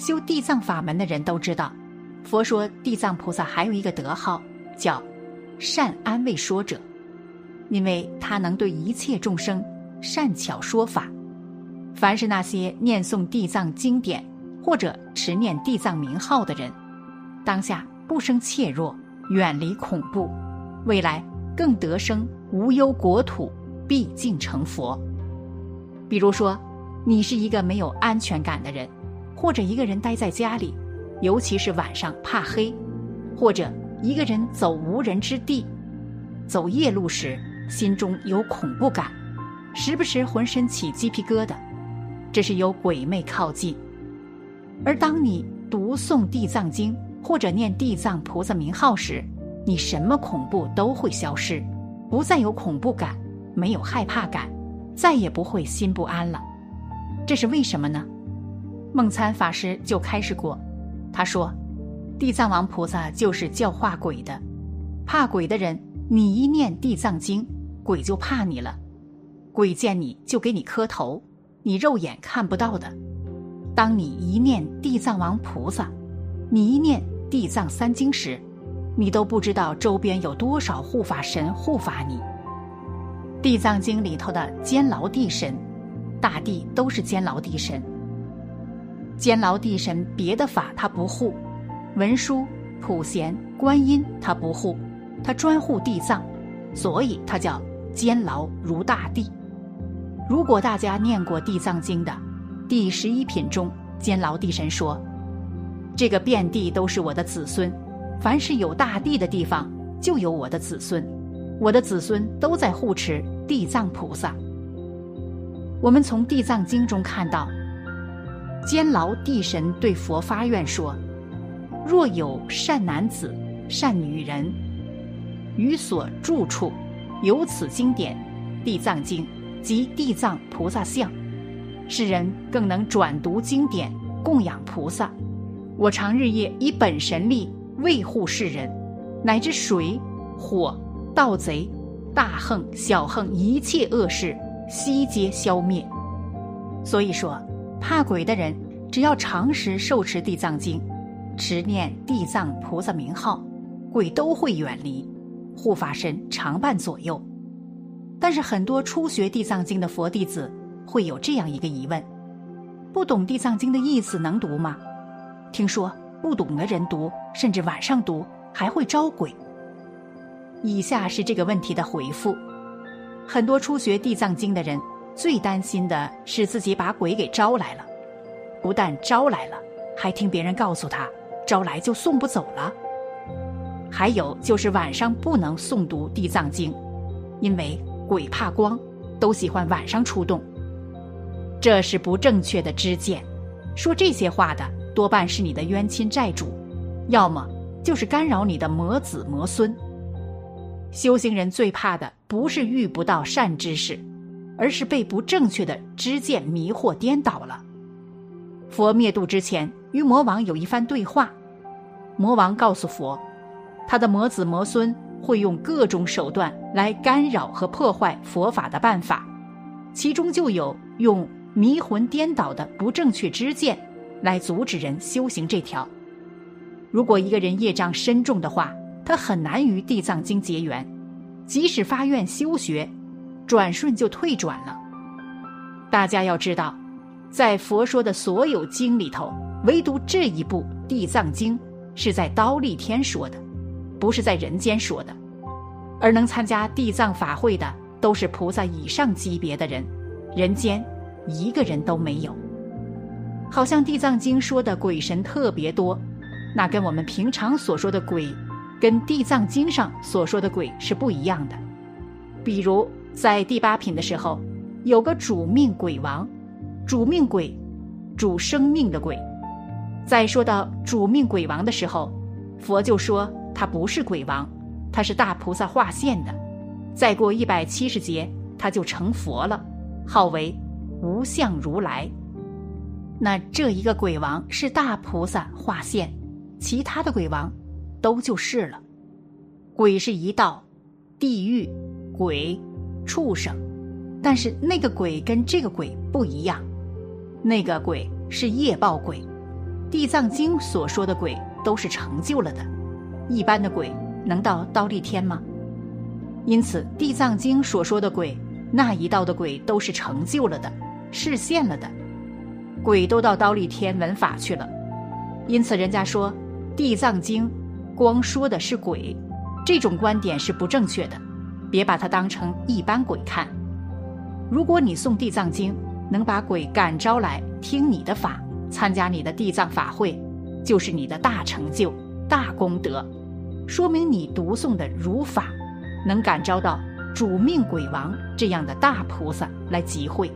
修地藏法门的人都知道，佛说地藏菩萨还有一个德号叫善安慰说者，因为他能对一切众生善巧说法。凡是那些念诵地藏经典或者持念地藏名号的人，当下不生怯弱，远离恐怖，未来更得生无忧国土，毕竟成佛。比如说，你是一个没有安全感的人。或者一个人待在家里，尤其是晚上怕黑；或者一个人走无人之地，走夜路时心中有恐怖感，时不时浑身起鸡皮疙瘩，这是有鬼魅靠近。而当你读诵地藏经或者念地藏菩萨名号时，你什么恐怖都会消失，不再有恐怖感，没有害怕感，再也不会心不安了。这是为什么呢？梦参法师就开示过，他说：“地藏王菩萨就是教化鬼的，怕鬼的人，你一念地藏经，鬼就怕你了。鬼见你就给你磕头，你肉眼看不到的。当你一念地藏王菩萨，你一念地藏三经时，你都不知道周边有多少护法神护法你。地藏经里头的监牢地神，大地都是监牢地神。”监牢地神别的法他不护，文殊、普贤、观音他不护，他专护地藏，所以他叫监牢如大地。如果大家念过地藏经的第十一品中，监牢地神说：“这个遍地都是我的子孙，凡是有大地的地方就有我的子孙，我的子孙都在护持地藏菩萨。”我们从地藏经中看到。监牢地神对佛发愿说：“若有善男子、善女人，于所住处有此经典《地藏经》及地藏菩萨像，世人更能转读经典，供养菩萨。我常日夜以本神力卫护世人，乃至水、火、盗贼、大横、小横一切恶事，悉皆消灭。”所以说。怕鬼的人，只要常时受持地藏经，持念地藏菩萨名号，鬼都会远离，护法神常伴左右。但是很多初学地藏经的佛弟子会有这样一个疑问：不懂地藏经的意思能读吗？听说不懂的人读，甚至晚上读还会招鬼。以下是这个问题的回复：很多初学地藏经的人。最担心的是自己把鬼给招来了，不但招来了，还听别人告诉他，招来就送不走了。还有就是晚上不能诵读地藏经，因为鬼怕光，都喜欢晚上出动。这是不正确的知见，说这些话的多半是你的冤亲债主，要么就是干扰你的魔子魔孙。修行人最怕的不是遇不到善知识。而是被不正确的知见迷惑颠倒了。佛灭度之前，与魔王有一番对话。魔王告诉佛，他的魔子魔孙会用各种手段来干扰和破坏佛法的办法，其中就有用迷魂颠倒的不正确知见来阻止人修行这条。如果一个人业障深重的话，他很难与地藏经结缘，即使发愿修学。转瞬就退转了。大家要知道，在佛说的所有经里头，唯独这一部《地藏经》是在刀立天说的，不是在人间说的。而能参加地藏法会的，都是菩萨以上级别的人，人间一个人都没有。好像《地藏经》说的鬼神特别多，那跟我们平常所说的鬼，跟《地藏经》上所说的鬼是不一样的。比如。在第八品的时候，有个主命鬼王，主命鬼，主生命的鬼。在说到主命鬼王的时候，佛就说他不是鬼王，他是大菩萨化现的。再过一百七十劫，他就成佛了，号为无相如来。那这一个鬼王是大菩萨化现，其他的鬼王都就是了。鬼是一道，地狱、鬼、畜生，但是那个鬼跟这个鬼不一样，那个鬼是业报鬼。地藏经所说的鬼都是成就了的，一般的鬼能到刀立天吗？因此，地藏经所说的鬼，那一道的鬼都是成就了的，实现了的，鬼都到刀立天闻法去了。因此，人家说地藏经光说的是鬼，这种观点是不正确的，别把它当成一般鬼看。如果你诵地藏经，能把鬼感召来听你的法。参加你的地藏法会，就是你的大成就、大功德，说明你读诵的如法，能感召到主命鬼王这样的大菩萨来集会。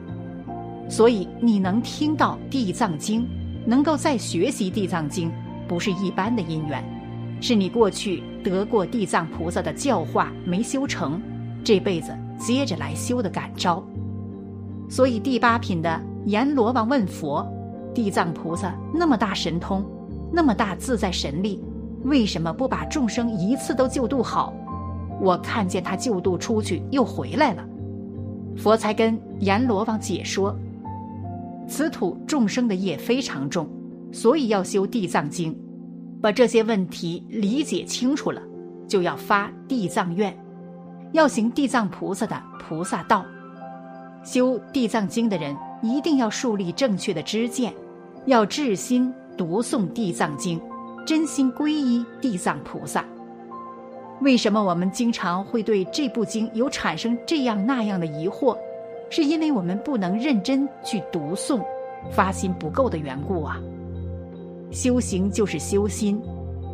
所以你能听到地藏经，能够再学习地藏经，不是一般的因缘，是你过去得过地藏菩萨的教化没修成，这辈子接着来修的感召。所以第八品的阎罗王问佛。地藏菩萨那么大神通，那么大自在神力，为什么不把众生一次都救度好？我看见他救度出去又回来了，佛才跟阎罗王解说：此土众生的业非常重，所以要修地藏经，把这些问题理解清楚了，就要发地藏愿，要行地藏菩萨的菩萨道。修地藏经的人一定要树立正确的知见。要至心读诵地藏经，真心皈依地藏菩萨。为什么我们经常会对这部经有产生这样那样的疑惑？是因为我们不能认真去读诵，发心不够的缘故啊。修行就是修心，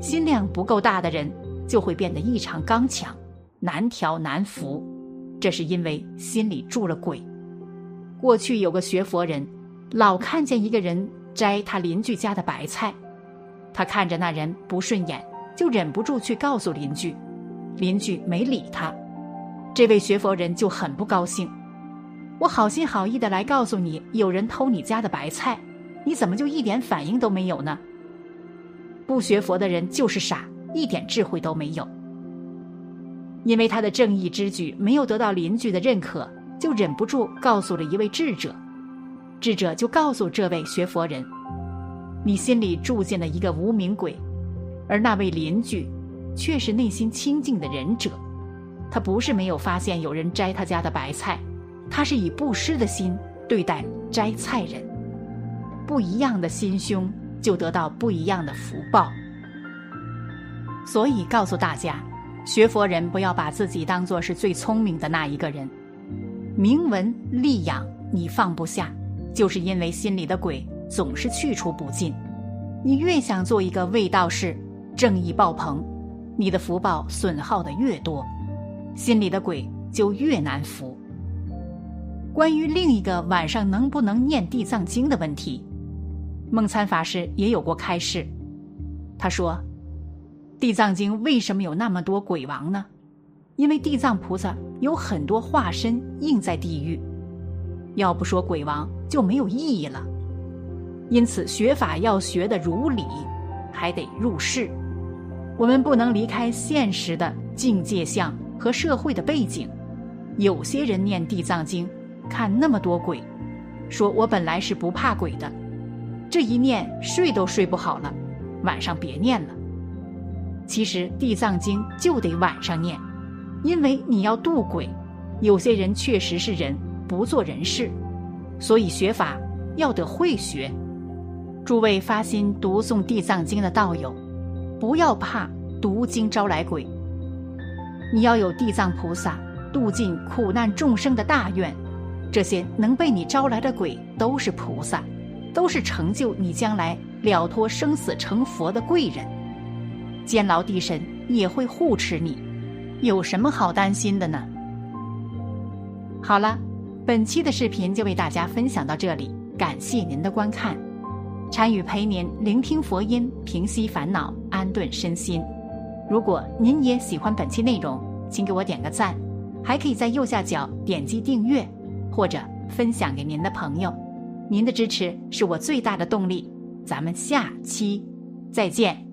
心量不够大的人就会变得异常刚强，难调难服。这是因为心里住了鬼。过去有个学佛人，老看见一个人。摘他邻居家的白菜，他看着那人不顺眼，就忍不住去告诉邻居，邻居没理他，这位学佛人就很不高兴。我好心好意的来告诉你，有人偷你家的白菜，你怎么就一点反应都没有呢？不学佛的人就是傻，一点智慧都没有。因为他的正义之举没有得到邻居的认可，就忍不住告诉了一位智者。智者就告诉这位学佛人：“你心里住进了一个无名鬼，而那位邻居却是内心清净的仁者。他不是没有发现有人摘他家的白菜，他是以布施的心对待摘菜人。不一样的心胸，就得到不一样的福报。所以告诉大家，学佛人不要把自己当做是最聪明的那一个人，名闻利养你放不下。”就是因为心里的鬼总是去除不尽，你越想做一个卫道士，正义爆棚，你的福报损耗的越多，心里的鬼就越难服。关于另一个晚上能不能念地藏经的问题，梦参法师也有过开示。他说：“地藏经为什么有那么多鬼王呢？因为地藏菩萨有很多化身应在地狱。”要不说鬼王就没有意义了，因此学法要学的如理，还得入世。我们不能离开现实的境界相和社会的背景。有些人念地藏经，看那么多鬼，说我本来是不怕鬼的，这一念睡都睡不好了，晚上别念了。其实地藏经就得晚上念，因为你要渡鬼。有些人确实是人。不做人事，所以学法要得会学。诸位发心读诵地藏经的道友，不要怕读经招来鬼。你要有地藏菩萨度尽苦难众生的大愿，这些能被你招来的鬼都是菩萨，都是成就你将来了脱生死成佛的贵人。监牢地神也会护持你，有什么好担心的呢？好了。本期的视频就为大家分享到这里。感谢您的观看。禅语陪您聆听佛音，平息烦恼，安顿身心。如果您也喜欢本期内容，请给我点个赞，还可以在右下角点击订阅，或者分享给您的朋友。您的支持是我最大的动力。咱们下期再见。